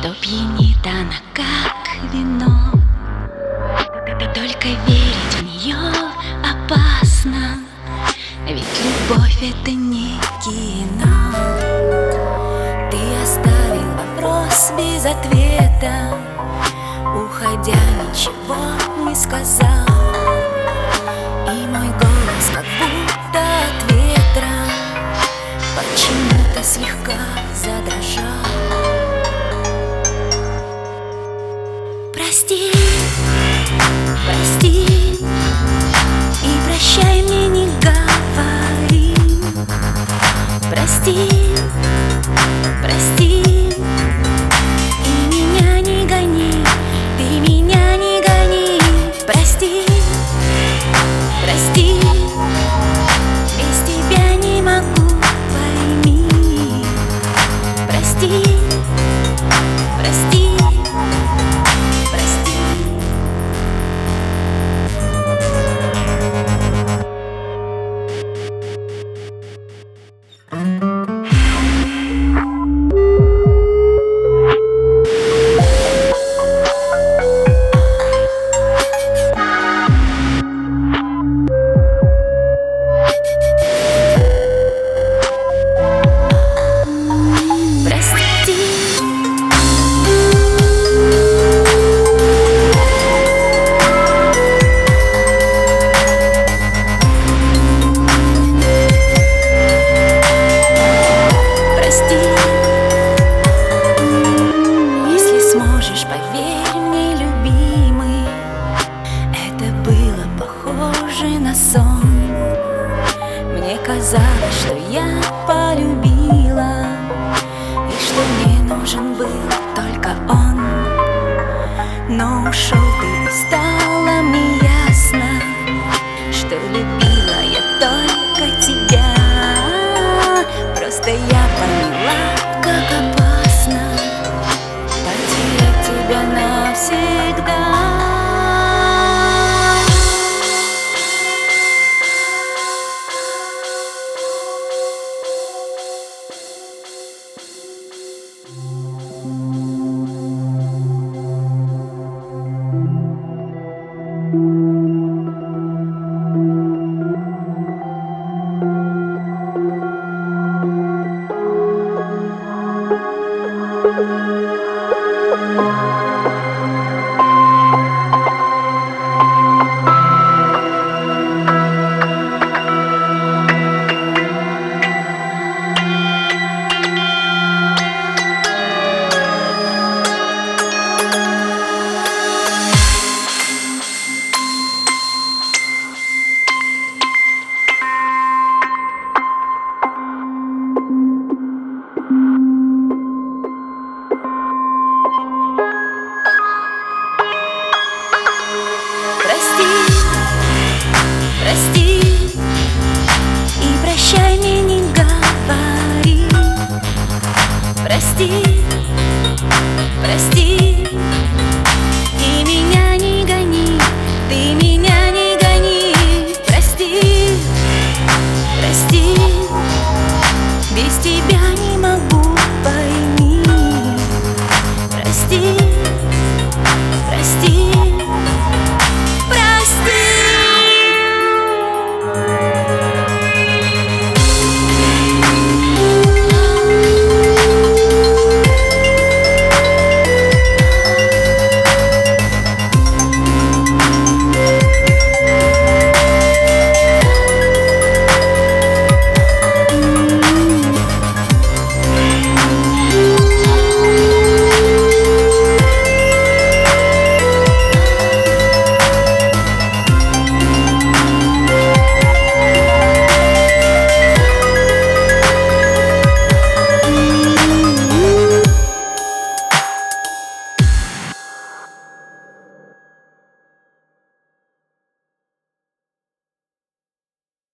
что пьянит она как вино. Только верить в нее опасно. Ведь любовь это не кино. Ты оставил вопрос без ответа. Уходя ничего не сказал. Прости, прости И прощай мне не говори. Прости, похоже на сон. Мне казалось, что я полюбила И что мне нужен был только он. Но ушел vestido.